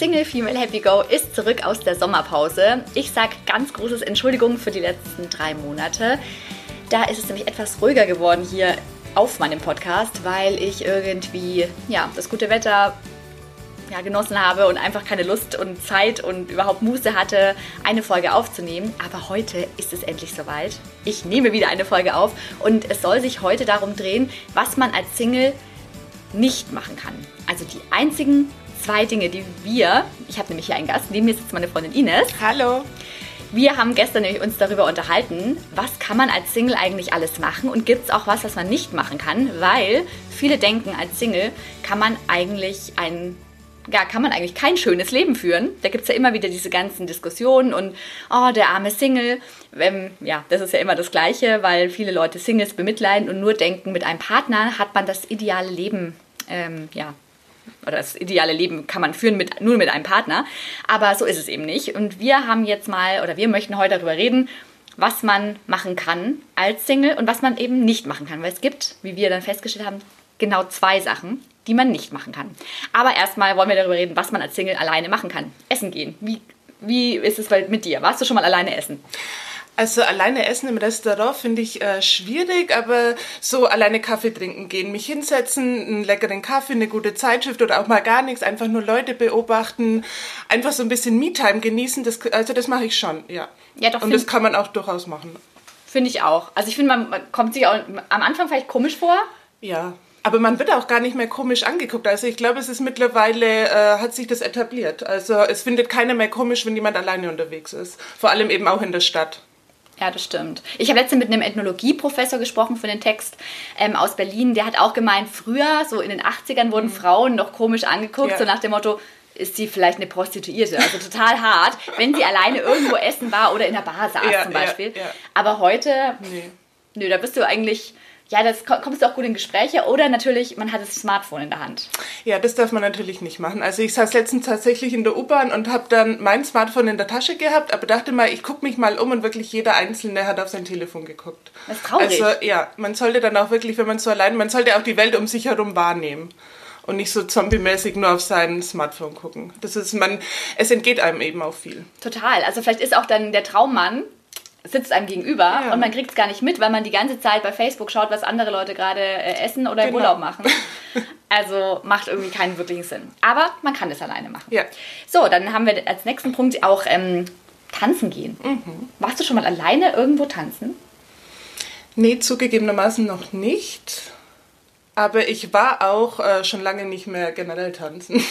Single Female Happy Go ist zurück aus der Sommerpause. Ich sage ganz großes Entschuldigung für die letzten drei Monate. Da ist es nämlich etwas ruhiger geworden hier auf meinem Podcast, weil ich irgendwie ja, das gute Wetter ja, genossen habe und einfach keine Lust und Zeit und überhaupt Muße hatte, eine Folge aufzunehmen. Aber heute ist es endlich soweit. Ich nehme wieder eine Folge auf und es soll sich heute darum drehen, was man als Single nicht machen kann. Also die einzigen zwei Dinge, die wir, ich habe nämlich hier einen Gast, neben mir sitzt meine Freundin Ines. Hallo. Wir haben gestern nämlich uns darüber unterhalten, was kann man als Single eigentlich alles machen und gibt es auch was, was man nicht machen kann, weil viele denken, als Single kann man eigentlich ein ja, kann man eigentlich kein schönes Leben führen. Da gibt es ja immer wieder diese ganzen Diskussionen und, oh, der arme Single. Ähm, ja, das ist ja immer das Gleiche, weil viele Leute Singles bemitleiden und nur denken, mit einem Partner hat man das ideale Leben, ähm, ja, oder das ideale Leben kann man führen mit, nur mit einem Partner. Aber so ist es eben nicht. Und wir haben jetzt mal, oder wir möchten heute darüber reden, was man machen kann als Single und was man eben nicht machen kann. Weil es gibt, wie wir dann festgestellt haben, genau zwei Sachen, die man nicht machen kann. Aber erstmal wollen wir darüber reden, was man als Single alleine machen kann. Essen gehen. Wie, wie ist es mit dir? Warst du schon mal alleine essen? Also alleine essen im Restaurant finde ich äh, schwierig, aber so alleine Kaffee trinken gehen, mich hinsetzen, einen leckeren Kaffee, eine gute Zeitschrift oder auch mal gar nichts, einfach nur Leute beobachten, einfach so ein bisschen Me-Time genießen, das, also das mache ich schon, ja. ja doch, Und das kann man auch durchaus machen. Finde ich auch. Also ich finde, man, man kommt sich auch am Anfang vielleicht komisch vor. Ja. Aber man wird auch gar nicht mehr komisch angeguckt. Also ich glaube, es ist mittlerweile, äh, hat sich das etabliert. Also es findet keiner mehr komisch, wenn jemand alleine unterwegs ist. Vor allem eben auch in der Stadt. Ja, das stimmt. Ich habe letztens mit einem Ethnologieprofessor gesprochen für den Text ähm, aus Berlin. Der hat auch gemeint, früher, so in den 80ern, wurden mhm. Frauen noch komisch angeguckt, ja. so nach dem Motto, ist sie vielleicht eine Prostituierte. Also total hart, wenn sie alleine irgendwo essen war oder in der Bar saß ja, zum Beispiel. Ja, Aber heute, nee. nö, da bist du eigentlich ja, das kommst du auch gut in Gespräche oder natürlich, man hat das Smartphone in der Hand. Ja, das darf man natürlich nicht machen. Also ich saß letztens tatsächlich in der U-Bahn und habe dann mein Smartphone in der Tasche gehabt, aber dachte mal, ich gucke mich mal um und wirklich jeder Einzelne hat auf sein Telefon geguckt. Das ist traurig. Also ja, man sollte dann auch wirklich, wenn man so allein, man sollte auch die Welt um sich herum wahrnehmen und nicht so zombie-mäßig nur auf sein Smartphone gucken. Das ist man, es entgeht einem eben auch viel. Total. Also vielleicht ist auch dann der Traummann sitzt einem gegenüber ja. und man kriegt es gar nicht mit, weil man die ganze Zeit bei Facebook schaut, was andere Leute gerade äh, essen oder genau. im Urlaub machen. Also macht irgendwie keinen wirklichen Sinn. Aber man kann es alleine machen. Ja. So, dann haben wir als nächsten Punkt auch ähm, tanzen gehen. Mhm. Warst du schon mal alleine irgendwo tanzen? Nee, zugegebenermaßen noch nicht. Aber ich war auch äh, schon lange nicht mehr generell tanzen.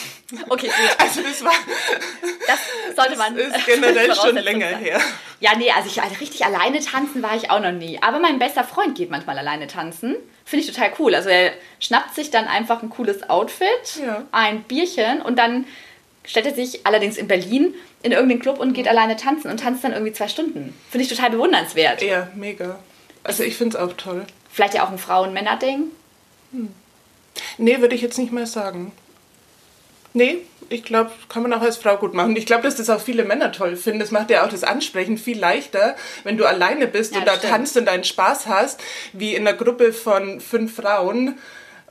Okay, gut. Also das war. Das sollte man. Das ist generell schon länger her. Ja, nee, also ich also richtig alleine tanzen war ich auch noch nie. Aber mein bester Freund geht manchmal alleine tanzen. Finde ich total cool. Also er schnappt sich dann einfach ein cooles Outfit, ja. ein Bierchen und dann stellt er sich allerdings in Berlin in irgendeinen Club und geht alleine tanzen und tanzt dann irgendwie zwei Stunden. Finde ich total bewundernswert. Ja, mega. Also ich finde es auch toll. Vielleicht ja auch ein Frauen-Männer-Ding. Hm. Nee, würde ich jetzt nicht mehr sagen. Nee, ich glaube, kann man auch als Frau gut machen. Ich glaube, dass das auch viele Männer toll finden. Das macht ja auch das Ansprechen viel leichter, wenn du alleine bist ja, und da stimmt. tanzt und deinen Spaß hast, wie in einer Gruppe von fünf Frauen,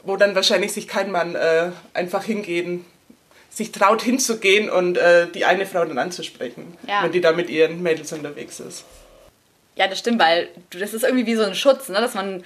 wo dann wahrscheinlich sich kein Mann äh, einfach hingehen, sich traut hinzugehen und äh, die eine Frau dann anzusprechen, ja. wenn die da mit ihren Mädels unterwegs ist. Ja, das stimmt, weil das ist irgendwie wie so ein Schutz, ne? dass man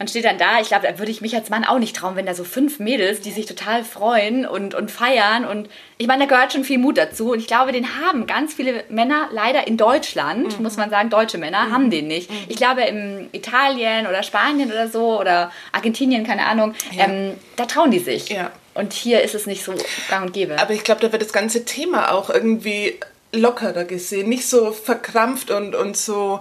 man steht dann da, ich glaube, da würde ich mich als Mann auch nicht trauen, wenn da so fünf Mädels, die sich total freuen und, und feiern. Und ich meine, da gehört schon viel Mut dazu. Und ich glaube, den haben ganz viele Männer leider in Deutschland, mhm. muss man sagen, deutsche Männer, mhm. haben den nicht. Mhm. Ich glaube, in Italien oder Spanien oder so oder Argentinien, keine Ahnung, ja. ähm, da trauen die sich. Ja. Und hier ist es nicht so gang und gäbe. Aber ich glaube, da wird das ganze Thema auch irgendwie lockerer gesehen, nicht so verkrampft und, und so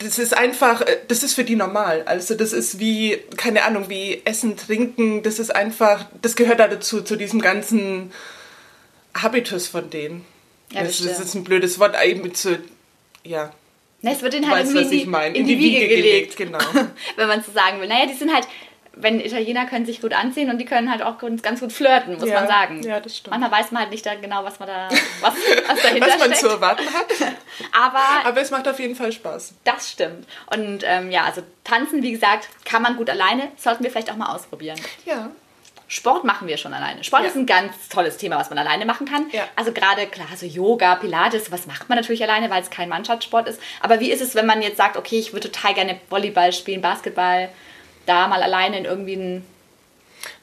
das ist einfach, äh, das ist für die normal. Also das ist wie, keine Ahnung, wie Essen, Trinken, das ist einfach, das gehört da dazu, zu diesem ganzen Habitus von denen. Ja, das, das ist ein blödes Wort, eben zu, ja. Na, es wird ihnen halt weißt, irgendwie in die, in, in die, Wiege, Wiege gelegt. gelegt. genau. Wenn man so sagen will. Naja, die sind halt, wenn Italiener können sich gut anziehen und die können halt auch ganz gut flirten, muss ja, man sagen. Ja, das stimmt. Manchmal weiß man halt nicht genau, was man da, was, was dahinter was man steckt. zu erwarten hat. Aber, Aber es macht auf jeden Fall Spaß. Das stimmt. Und ähm, ja, also tanzen, wie gesagt, kann man gut alleine. Sollten wir vielleicht auch mal ausprobieren. Ja. Sport machen wir schon alleine. Sport Ja. ist ein ganz tolles Thema, was man alleine machen kann. Ja. Also gerade, klar, so Yoga, Pilates, was macht man natürlich alleine, weil es kein Mannschaftssport ist. Aber wie ist es, wenn man jetzt sagt, okay, ich würde total gerne Volleyball spielen, Basketball, da mal alleine in irgendwie ein...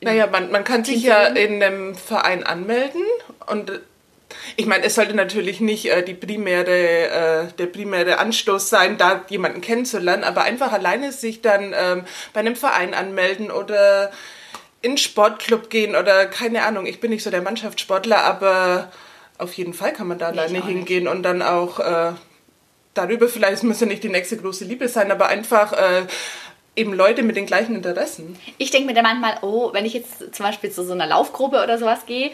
Naja, man, man kann sich ja in einem Verein anmelden und äh, ich meine, es sollte natürlich nicht äh, die primäre, äh, der primäre Anstoß sein, da jemanden kennenzulernen, aber einfach alleine sich dann ähm, bei einem Verein anmelden oder in einen Sportclub gehen oder keine Ahnung, ich bin nicht so der Mannschaftssportler, aber auf jeden Fall kann man da alleine auch nicht. hingehen und dann auch äh, darüber, vielleicht muss ja nicht die nächste große Liebe sein, aber einfach äh, eben Leute mit den gleichen Interessen. Ich denke mir dann manchmal, oh, wenn ich jetzt zum Beispiel zu so einer Laufgruppe oder sowas gehe,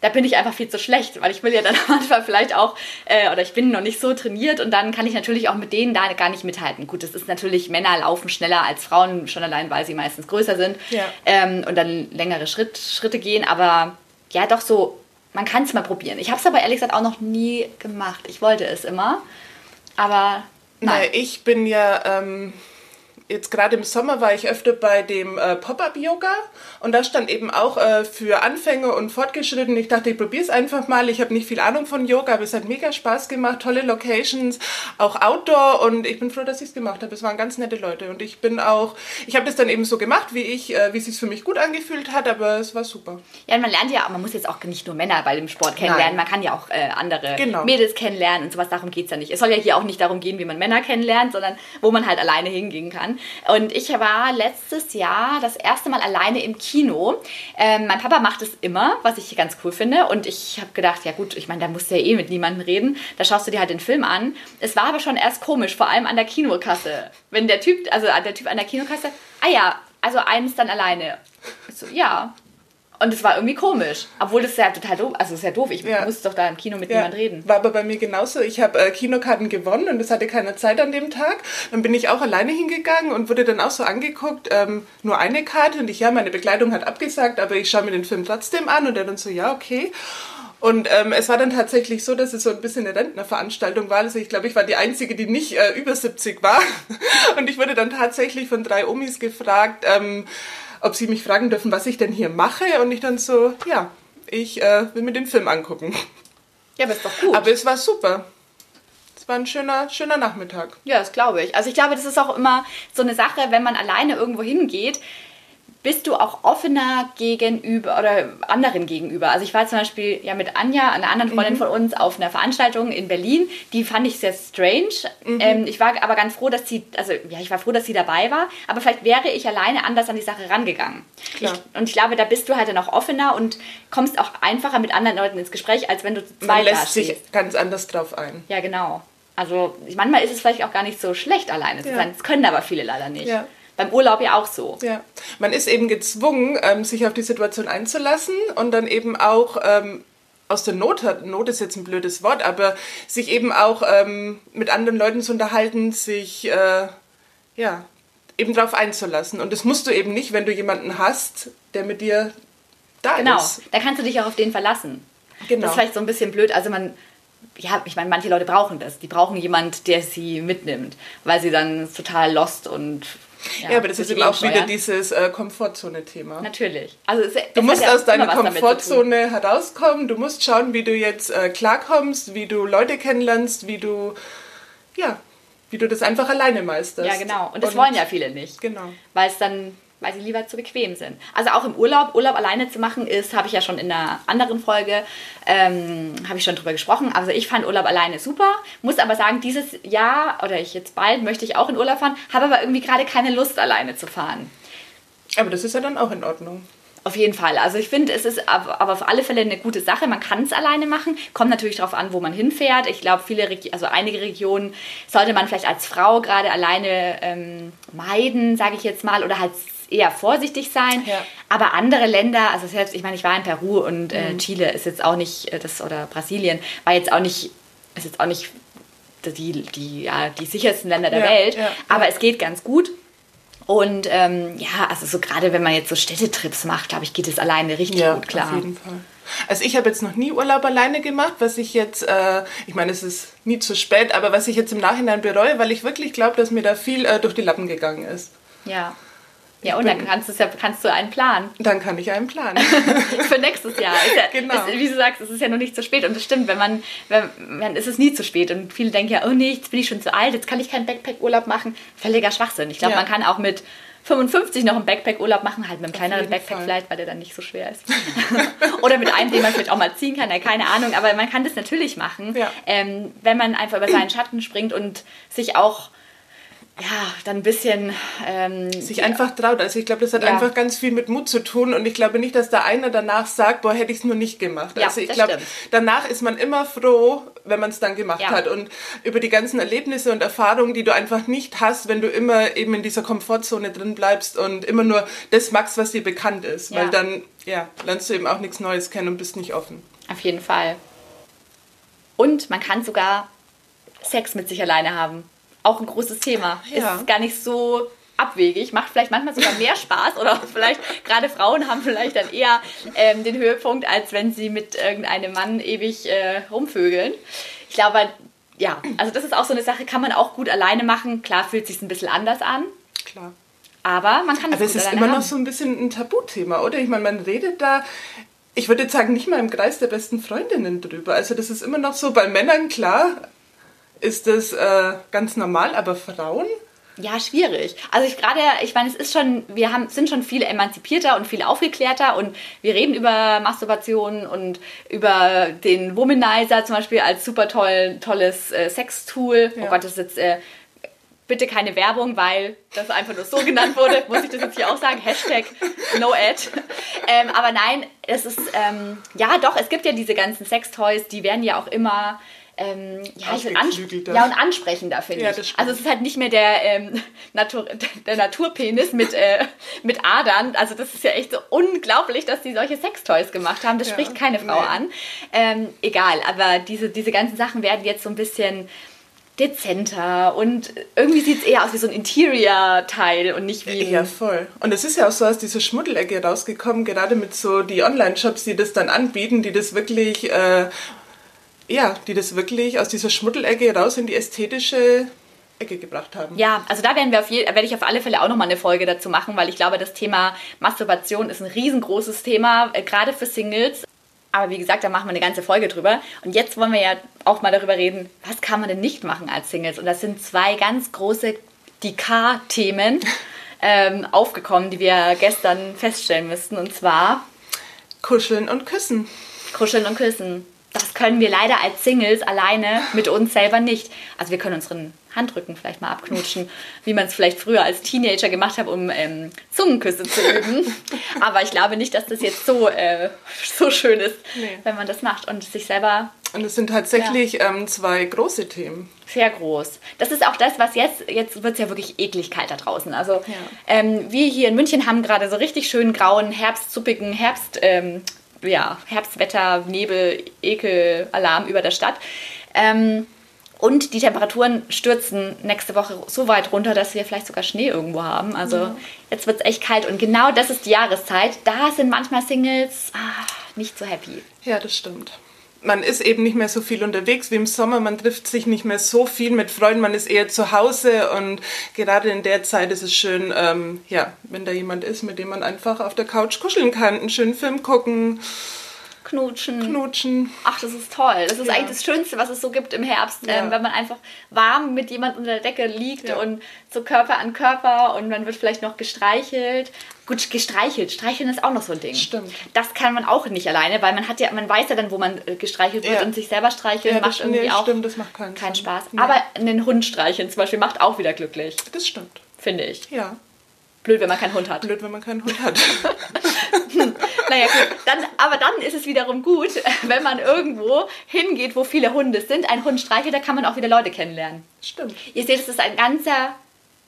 da bin ich einfach viel zu schlecht, weil ich will ja dann manchmal vielleicht auch, äh, oder ich bin noch nicht so trainiert und dann kann ich natürlich auch mit denen da gar nicht mithalten. Gut, das ist natürlich, Männer laufen schneller als Frauen, schon allein, weil sie meistens größer sind Ja. ähm, und dann längere Schritt, Schritte gehen, aber ja, doch so, man kann es mal probieren. Ich habe es aber ehrlich gesagt auch noch nie gemacht. Ich wollte es immer, aber nein. Naja, ich bin ja, ähm, jetzt gerade im Sommer war ich öfter bei dem äh, Pop-Up-Yoga und da stand eben auch äh, für Anfänger und Fortgeschritten. Ich dachte, ich probiere es einfach mal. Ich habe nicht viel Ahnung von Yoga, aber es hat mega Spaß gemacht, tolle Locations, auch Outdoor und ich bin froh, dass ich es gemacht habe. Es waren ganz nette Leute und ich bin auch, ich habe das dann eben so gemacht, wie ich, äh, wie es sich für mich gut angefühlt hat, aber es war super. Ja, und man lernt ja, man muss jetzt auch nicht nur Männer bei dem Sport kennenlernen, Nein. man kann ja auch äh, andere Genau. Mädels kennenlernen und sowas, darum geht es ja nicht. Es soll ja hier auch nicht darum gehen, wie man Männer kennenlernt, sondern wo man halt alleine hingehen kann. Und ich war letztes Jahr das erste Mal alleine im Kino. Ähm, mein Papa macht es immer, was ich ganz cool finde. Und ich habe gedacht, ja gut, ich meine, da musst du ja eh mit niemandem reden. Da schaust du dir halt den Film an. Es war aber schon erst komisch, vor allem an der Kinokasse. Wenn der Typ, also der Typ an der Kinokasse, ah ja, also eins dann alleine. So, ja, und es war irgendwie komisch. Obwohl das ja total doof, also es ist ja doof. Ich Ja. muss doch da im Kino mit Ja, niemand reden. War aber bei mir genauso. Ich habe äh, Kinokarten gewonnen und es hatte keine Zeit an dem Tag. Dann bin ich auch alleine hingegangen und wurde dann auch so angeguckt, ähm, nur eine Karte und ich, ja, meine Bekleidung hat abgesagt, aber ich schaue mir den Film trotzdem an und er dann so, ja, okay. Und ähm, es war dann tatsächlich so, dass es so ein bisschen eine Rentnerveranstaltung war. Also ich glaube, ich war die Einzige, die nicht äh, über 70 war. Und ich wurde dann tatsächlich von drei Omis gefragt, ähm, ob sie mich fragen dürfen, was ich denn hier mache. Und ich dann so, ja, ich äh, will mir den Film angucken. Ja, aber ist doch gut. Aber es war super. Es war ein schöner, schöner Nachmittag. ja, das glaube ich. Also ich glaube, das ist auch immer so eine Sache, wenn man alleine irgendwo hingeht, bist du auch offener gegenüber oder anderen gegenüber. Also ich war zum Beispiel ja mit Anja, einer anderen Freundin von uns, auf einer Veranstaltung in Berlin. Die fand ich sehr strange. Ähm, ich war aber ganz froh, dass sie, also ja, ich war froh, dass sie dabei war. Aber vielleicht wäre ich alleine anders an die Sache rangegangen. Ich, und ich glaube, da bist du halt dann auch offener und kommst auch einfacher mit anderen Leuten ins Gespräch, als wenn du zu Man zweit lässt dastehst. sich ganz anders drauf ein. Ja, genau. Also manchmal ist es vielleicht auch gar nicht so schlecht, alleine zu Ja. sein. Das können aber viele leider nicht. Ja. Beim Urlaub ja auch so. Ja, man ist eben gezwungen, ähm, sich auf die Situation einzulassen und dann eben auch ähm, aus der Not, hat- Not ist jetzt ein blödes Wort, aber sich eben auch ähm, mit anderen Leuten zu unterhalten, sich äh, ja eben drauf einzulassen. Und das musst du eben nicht, wenn du jemanden hast, der mit dir da Genau. ist. Da kannst du dich auch auf den verlassen. Genau. Das ist vielleicht so ein bisschen blöd. Also man, ja, ich meine, manche Leute brauchen das. Die brauchen jemand, der sie mitnimmt, weil sie dann total lost und Ja, aber das ist eben auch wieder dieses äh, Komfortzone-Thema. Natürlich. Also es, Du musst aus deiner Komfortzone. Herauskommen. Du musst schauen, wie du jetzt äh, klarkommst, wie du Leute kennenlernst, wie du, ja, wie du das einfach alleine meisterst. Ja, genau. Und das wollen ja viele nicht. Genau. Weil es dann, weil sie lieber zu bequem sind. Also auch im Urlaub, Urlaub alleine zu machen ist, habe ich ja schon in einer anderen Folge, ähm, habe ich schon drüber gesprochen. Also ich fand Urlaub alleine super, muss aber sagen, dieses Jahr oder ich jetzt bald möchte ich auch in Urlaub fahren, habe aber irgendwie gerade keine Lust alleine zu fahren. Aber das ist ja dann auch in Ordnung. Auf jeden Fall. Also ich finde, es ist aber auf alle Fälle eine gute Sache. Man kann es alleine machen. Kommt natürlich darauf an, wo man hinfährt. Ich glaube, viele, Regi also einige Regionen sollte man vielleicht als Frau gerade alleine ähm, meiden, sage ich jetzt mal, oder halt eher vorsichtig sein. Ja. Aber andere Länder, also selbst, ich meine, ich war in Peru und äh, Mhm. Chile ist jetzt auch nicht äh, das oder Brasilien war jetzt auch nicht, ist jetzt auch nicht die, die, ja, die sichersten Länder der Ja, Welt. ja, aber es geht ganz gut. Und ähm, ja, also so gerade wenn man jetzt so Städtetrips macht, glaube ich, geht es alleine richtig gut, klar. auf jeden Fall. Also ich habe jetzt noch nie Urlaub alleine gemacht, was ich jetzt, äh, ich meine, es ist nie zu spät, aber was ich jetzt im Nachhinein bereue, weil ich wirklich glaube, dass mir da viel äh, durch die Lappen gegangen ist. Ja. Ja, und dann kannst, ja, kannst du einen planen. Dann kann ich einen planen. Für nächstes Jahr. Ja, genau. Ist, wie du sagst, es ist ja noch nicht zu spät. Und das stimmt, wenn man, wenn, dann ist es nie zu spät. Und viele denken ja, oh nee, jetzt bin ich schon zu alt, jetzt kann ich keinen Backpack-Urlaub machen. Völliger Schwachsinn. Ich glaube, ja. man kann auch mit 55 noch einen Backpack-Urlaub machen, halt mit einem kleineren Backpack Fall. vielleicht, weil der dann nicht so schwer ist. Oder mit einem, den man vielleicht auch mal ziehen kann, ja, keine Ahnung. Aber man kann das natürlich machen, ja. ähm, wenn man einfach über seinen Schatten springt und sich auch ja, dann ein bisschen. Ähm, sich einfach traut. Also ich glaube, das hat ja. einfach ganz viel mit Mut zu tun und ich glaube nicht, dass da einer danach sagt, boah, hätte ich es nur nicht gemacht. Ja, also ich glaube, danach ist man immer froh, wenn man es dann gemacht ja. hat. Und über die ganzen Erlebnisse und Erfahrungen, die du einfach nicht hast, wenn du immer eben in dieser Komfortzone drin bleibst und immer nur das magst, was dir bekannt ist. Weil dann, ja, lernst du eben auch nichts Neues kennen und bist nicht offen. Auf jeden Fall. Und man kann sogar Sex mit sich alleine haben auch ein großes Thema. Ja. Ist gar nicht so abwegig, macht vielleicht manchmal sogar mehr Spaß oder vielleicht gerade Frauen haben vielleicht dann eher ähm, den Höhepunkt, als wenn sie mit irgendeinem Mann ewig äh, rumvögeln. Ich glaube, ja, also das ist auch so eine Sache, kann man auch gut alleine machen. Klar fühlt sich ein bisschen anders an. Klar. Aber man kann das Aber es ist immer haben. noch so ein bisschen ein Tabuthema, oder? Ich meine, man redet da ich würde jetzt sagen, nicht mal im Kreis der besten Freundinnen drüber. Also das ist immer noch so bei Männern klar, ist das äh, ganz normal, aber Frauen? Ja, schwierig. Also ich gerade, ich meine, es ist schon, wir haben, sind schon viel emanzipierter und viel aufgeklärter und wir reden über Masturbation und über den Womanizer zum Beispiel als super toll, tolles äh, Sextool. Oh ja. Oh Gott, das ist jetzt äh, bitte keine Werbung, weil das einfach nur so genannt wurde, muss ich das jetzt hier auch sagen. Hashtag no ad. Ähm, aber nein, es ist, ähm, ja doch, es gibt ja diese ganzen Sextoys, die werden ja auch immer ähm, ja, ich ansp ja, und ansprechender, finde ja, ich. Also es ist halt nicht mehr der, ähm, Natur der Naturpenis mit, äh, mit Adern. Also das ist ja echt so unglaublich, dass die solche Sextoys gemacht haben. Das ja, spricht keine Frau nee. an. Ähm, egal, aber diese, diese ganzen Sachen werden jetzt so ein bisschen dezenter und irgendwie sieht es eher aus wie so ein Interior-Teil und nicht wie. Ja, voll. Und es ist ja auch so aus dieser Schmuddelecke rausgekommen, gerade mit so die Online-Shops, die das dann anbieten, die das wirklich äh, ja, die das wirklich aus dieser Schmuddelecke raus in die ästhetische Ecke gebracht haben. Ja, also da werden wir auf je, werde ich auf alle Fälle auch nochmal eine Folge dazu machen, weil ich glaube, das Thema Masturbation ist ein riesengroßes Thema, äh, gerade für Singles. Aber wie gesagt, da machen wir eine ganze Folge drüber. Und jetzt wollen wir ja auch mal darüber reden, was kann man denn nicht machen als Singles? Und das sind zwei ganz große, die K-Themen ähm, aufgekommen, die wir gestern feststellen müssten. Und zwar Kuscheln und Küssen. Kuscheln und Küssen das können wir leider als Singles alleine mit uns selber nicht. Also wir können unseren Handrücken vielleicht mal abknutschen, wie man es vielleicht früher als Teenager gemacht hat, um ähm, Zungenküsse zu üben. Aber ich glaube nicht, dass das jetzt so, äh, so schön ist, nee. wenn man das macht und sich selber. Und es sind tatsächlich ja. ähm, zwei große Themen. Sehr groß. Das ist auch das, was jetzt, jetzt wird es ja wirklich eklig kalt da draußen. Also ja. ähm, wir hier in München haben gerade so richtig schönen grauen, herbstsuppigen Herbst. Ja, Herbstwetter, Nebel, Ekel, Alarm über der Stadt. Ähm, und die Temperaturen stürzen nächste Woche so weit runter, dass wir vielleicht sogar Schnee irgendwo haben. Also ja. jetzt wird es echt kalt. Und genau das ist die Jahreszeit. Da sind manchmal Singles ah, nicht so happy. Ja, das stimmt man ist eben nicht mehr so viel unterwegs wie im Sommer, man trifft sich nicht mehr so viel mit Freunden, man ist eher zu Hause. Und gerade in der Zeit ist es schön, ähm, ja, wenn da jemand ist, mit dem man einfach auf der Couch kuscheln kann, einen schönen Film gucken, knutschen. Knutschen. Ach, das ist toll. Das ist ja. eigentlich das Schönste, was es so gibt im Herbst, ja. ähm, wenn man einfach warm mit jemand unter der Decke liegt ja. und so Körper an Körper und man wird vielleicht noch gestreichelt. Gut, gestreichelt. Streicheln ist auch noch so ein Ding. Stimmt. Das kann man auch nicht alleine, weil man hat ja, man weiß ja dann, wo man äh, gestreichelt wird und sich selber streicheln macht irgendwie nee, auch stimmt, das macht keinen, keinen Spaß. Aber einen Hund streicheln zum Beispiel macht auch wieder glücklich. Das stimmt. Finde ich. Ja. Blöd, wenn man keinen Hund hat. Blöd, wenn man keinen Hund hat. naja, gut. Dann, aber dann ist es wiederum gut, wenn man irgendwo hingeht, wo viele Hunde sind, ein Hund streichelt, da kann man auch wieder Leute kennenlernen. Stimmt. Ihr seht, es ist ein ganzer,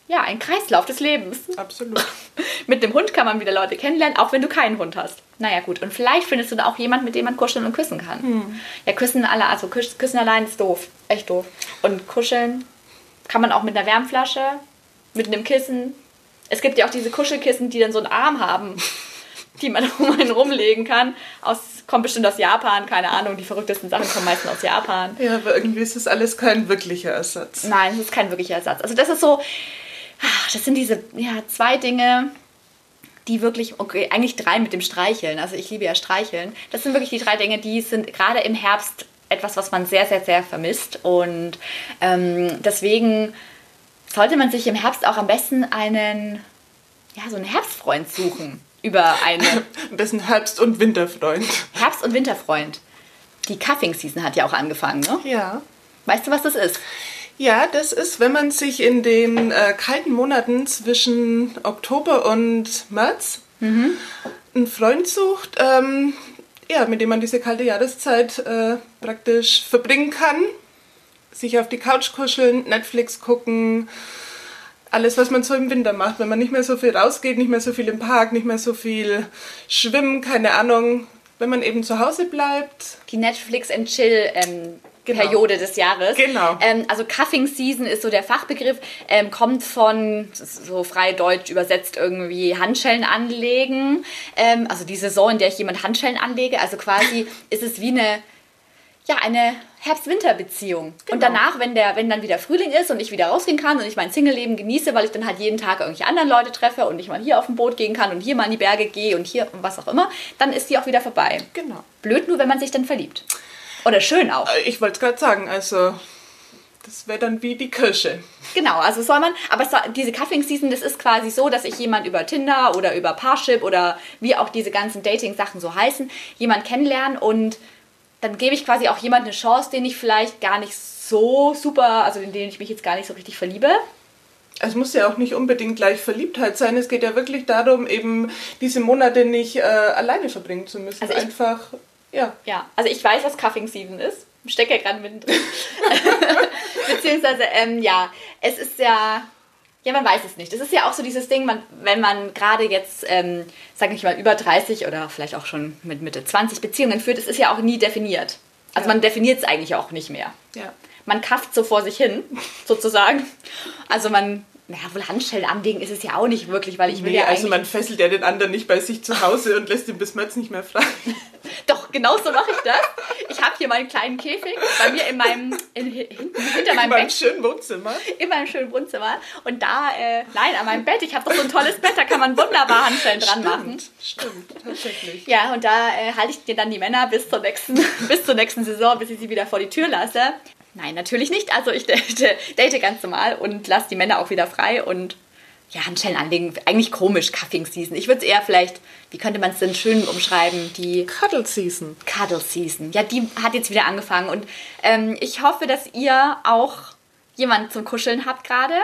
ja, ein Kreislauf des Lebens. Absolut. mit dem Hund kann man wieder Leute kennenlernen, auch wenn du keinen Hund hast. Naja, gut. Und vielleicht findest du da auch jemanden, mit dem man kuscheln und küssen kann. Hm. Ja, küssen alle, also küssen allein ist doof. Echt doof. Und kuscheln kann man auch mit einer Wärmflasche, mit einem Kissen, es gibt ja auch diese Kuschelkissen, die dann so einen Arm haben, die man um einen rumlegen kann. Aus, kommt bestimmt aus Japan, keine Ahnung. Die verrücktesten Sachen kommen meistens aus Japan. Ja, aber irgendwie ist das alles kein wirklicher Ersatz. Nein, es ist kein wirklicher Ersatz. Also das ist so, das sind diese ja, zwei Dinge, die wirklich, okay, eigentlich drei mit dem Streicheln. Also ich liebe ja Streicheln. Das sind wirklich die drei Dinge, die sind gerade im Herbst etwas, was man sehr, sehr, sehr vermisst. Und ähm, deswegen sollte man sich im Herbst auch am besten einen, ja, so einen Herbstfreund suchen. Über eine. Am besten Herbst- und Winterfreund. Herbst- und Winterfreund. Die Cuffing Season hat ja auch angefangen, ne? Ja. Weißt du, was das ist? Ja, das ist, wenn man sich in den äh, kalten Monaten zwischen Oktober und März Mhm. einen Freund sucht, ähm, ja, mit dem man diese kalte Jahreszeit äh, praktisch verbringen kann. Sich auf die Couch kuscheln, Netflix gucken, alles, was man so im Winter macht, wenn man nicht mehr so viel rausgeht, nicht mehr so viel im Park, nicht mehr so viel schwimmen, keine Ahnung, wenn man eben zu Hause bleibt. Die Netflix and Chill ähm, Genau. Periode des Jahres. Genau. Ähm, also Cuffing Season ist so der Fachbegriff, ähm, kommt von, so frei deutsch übersetzt irgendwie Handschellen anlegen. Ähm, also die Saison, in der ich jemand Handschellen anlege. Also quasi ist es wie eine, ja, eine Herbst-Winter-Beziehung. Und Genau. danach, wenn, der, wenn dann wieder Frühling ist und ich wieder rausgehen kann und ich mein Single-Leben genieße, weil ich dann halt jeden Tag irgendwelche anderen Leute treffe und ich mal hier auf dem Boot gehen kann und hier mal in die Berge gehe und hier was auch immer, dann ist die auch wieder vorbei. Genau. Blöd nur, wenn man sich dann verliebt. Oder schön auch. Äh, Ich wollte es gerade sagen, also das wäre dann wie die Kirsche. Genau, also soll man, aber diese Cuffing Season, das ist quasi so, dass ich jemand über Tinder oder über Parship oder wie auch diese ganzen Dating-Sachen so heißen, jemand kennenlernen und dann gebe ich quasi auch jemand eine Chance, den ich vielleicht gar nicht so super, also in den ich mich jetzt gar nicht so richtig verliebe. Es muss ja auch nicht unbedingt gleich Verliebtheit sein. Es geht ja wirklich darum, eben diese Monate nicht äh, alleine verbringen zu müssen. Also ich- Einfach, ja. Ja, also ich weiß, was Cuffing Season ist. Ich stecke ja gerade mittendrin. Beziehungsweise, ähm, ja, es ist ja, ja, man weiß es nicht. Es ist ja auch so dieses Ding, man, wenn man gerade jetzt, ähm, sage ich mal, über 30 oder vielleicht auch schon mit Mitte 20 Beziehungen führt, es ist ja auch nie definiert. Also Ja. man definiert es eigentlich auch nicht mehr. ja. Man kafft so vor sich hin, sozusagen. Also man, naja, wohl Handschellen anlegen ist es ja auch nicht wirklich, weil ich will Nee, ja also man fesselt ja den anderen nicht bei sich zu Hause und lässt ihn bis März nicht mehr frei. Doch, genau so mache ich das. Ich habe hier meinen kleinen Käfig bei mir in meinem, in, hinten, hinter meinem In meinem Bett, schönen Wohnzimmer. in meinem schönen Wohnzimmer. Und da, äh, nein, an meinem Bett, ich habe doch so ein tolles Bett, da kann man wunderbar Handschellen dran machen. Stimmt, stimmt, tatsächlich. Ja, und da äh, halte ich dir dann die Männer bis zur, nächsten, bis zur nächsten Saison, bis ich sie wieder vor die Tür lasse. Nein, natürlich nicht. Also ich date, date ganz normal und lasse die Männer auch wieder frei und ja, Handschellen anlegen, eigentlich komisch, Cuffing Season. Ich würde es eher vielleicht, wie könnte man es denn schön umschreiben, die Cuddle Season. Cuddle Season. Ja, die hat jetzt wieder angefangen und ähm, ich hoffe, dass ihr auch jemanden zum Kuscheln habt gerade.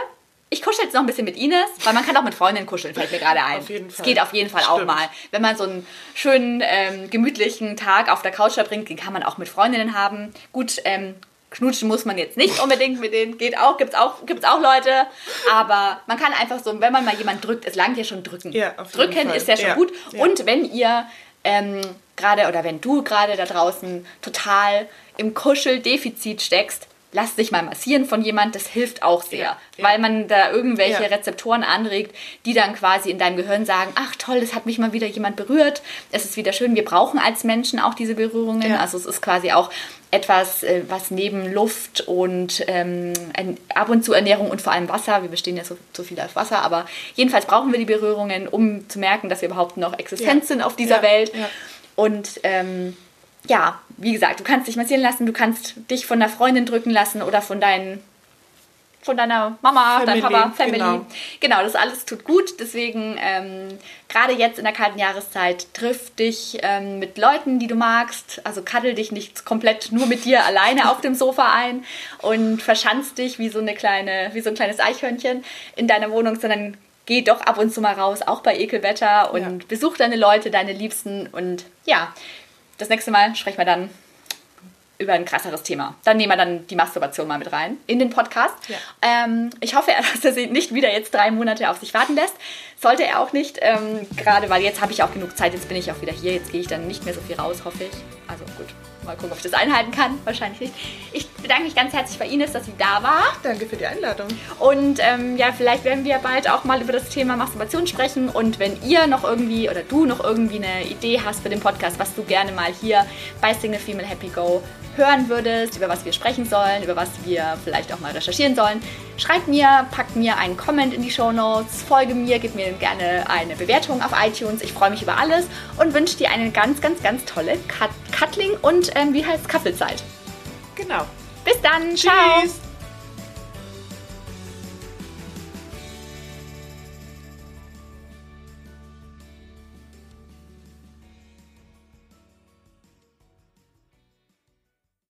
Ich kuschel jetzt noch ein bisschen mit Ines, weil man kann auch mit Freundinnen kuscheln, fällt mir gerade ein. Auf jeden Es Fall. geht auf jeden Fall auch Stimmt. mal. Wenn man so einen schönen, ähm, gemütlichen Tag auf der Couch verbringt, den kann man auch mit Freundinnen haben. Gut, ähm, knutschen muss man jetzt nicht unbedingt mit denen, geht auch, gibt's auch, gibt's auch Leute. Aber man kann einfach so, wenn man mal jemanden drückt, es langt ja schon drücken. Ja, drücken Fall. ist ja schon Ja, gut. ja. Und wenn ihr ähm, gerade oder wenn du gerade da draußen total im Kuscheldefizit steckst, lass dich mal massieren von jemand, das hilft auch sehr, Ja, ja. weil man da irgendwelche Ja. Rezeptoren anregt, die dann quasi in deinem Gehirn sagen, ach toll, es hat mich mal wieder jemand berührt, es ist wieder schön, wir brauchen als Menschen auch diese Berührungen, also es ist quasi auch etwas, äh, was neben Luft und ähm, ab und zu Ernährung und vor allem Wasser, wir bestehen ja so, so viel auf Wasser, aber jedenfalls brauchen wir die Berührungen, um zu merken, dass wir überhaupt noch existent sind auf dieser Welt. Und ähm, ja, wie gesagt, du kannst dich massieren lassen, du kannst dich von der Freundin drücken lassen oder von deinen von deiner Mama, deinem Papa, Family. genau. Genau, das alles tut gut. Deswegen, ähm, gerade jetzt in der kalten Jahreszeit, triff dich ähm, mit Leuten, die du magst. Also kaddel dich nicht komplett nur mit dir alleine auf dem Sofa ein und verschanz dich wie so, eine kleine, wie so ein kleines Eichhörnchen in deiner Wohnung, sondern geh doch ab und zu mal raus, auch bei Ekelwetter und Ja. besuch deine Leute, deine Liebsten. Und ja, das nächste Mal sprechen wir dann über ein krasseres Thema. Dann nehmen wir dann die Masturbation mal mit rein in den Podcast. Ja. Ähm, ich hoffe, dass er sie nicht wieder jetzt drei Monate auf sich warten lässt. Sollte er auch nicht, ähm, gerade weil jetzt habe ich auch genug Zeit, jetzt bin ich auch wieder hier, jetzt gehe ich dann nicht mehr so viel raus, hoffe ich. Also gut, Mal gucken, ob ich das einhalten kann. Wahrscheinlich nicht. Ich bedanke mich ganz herzlich bei Ines, dass sie da war. Danke für die Einladung. Und ähm, ja, vielleicht werden wir bald auch mal über das Thema Masturbation sprechen. Und wenn ihr noch irgendwie oder du noch irgendwie eine Idee hast für den Podcast, was du gerne mal hier bei Single Female Happy Go hören würdest, über was wir sprechen sollen, über was wir vielleicht auch mal recherchieren sollen, schreib mir, pack mir einen Comment in die Show Notes, folge mir, gib mir gerne eine Bewertung auf iTunes. Ich freue mich über alles und wünsche dir eine ganz, ganz, ganz tolle Cut Cuddling und ähm, wie heißt Kaffeezeit. Genau. Bis dann. Ciao. Tschüss.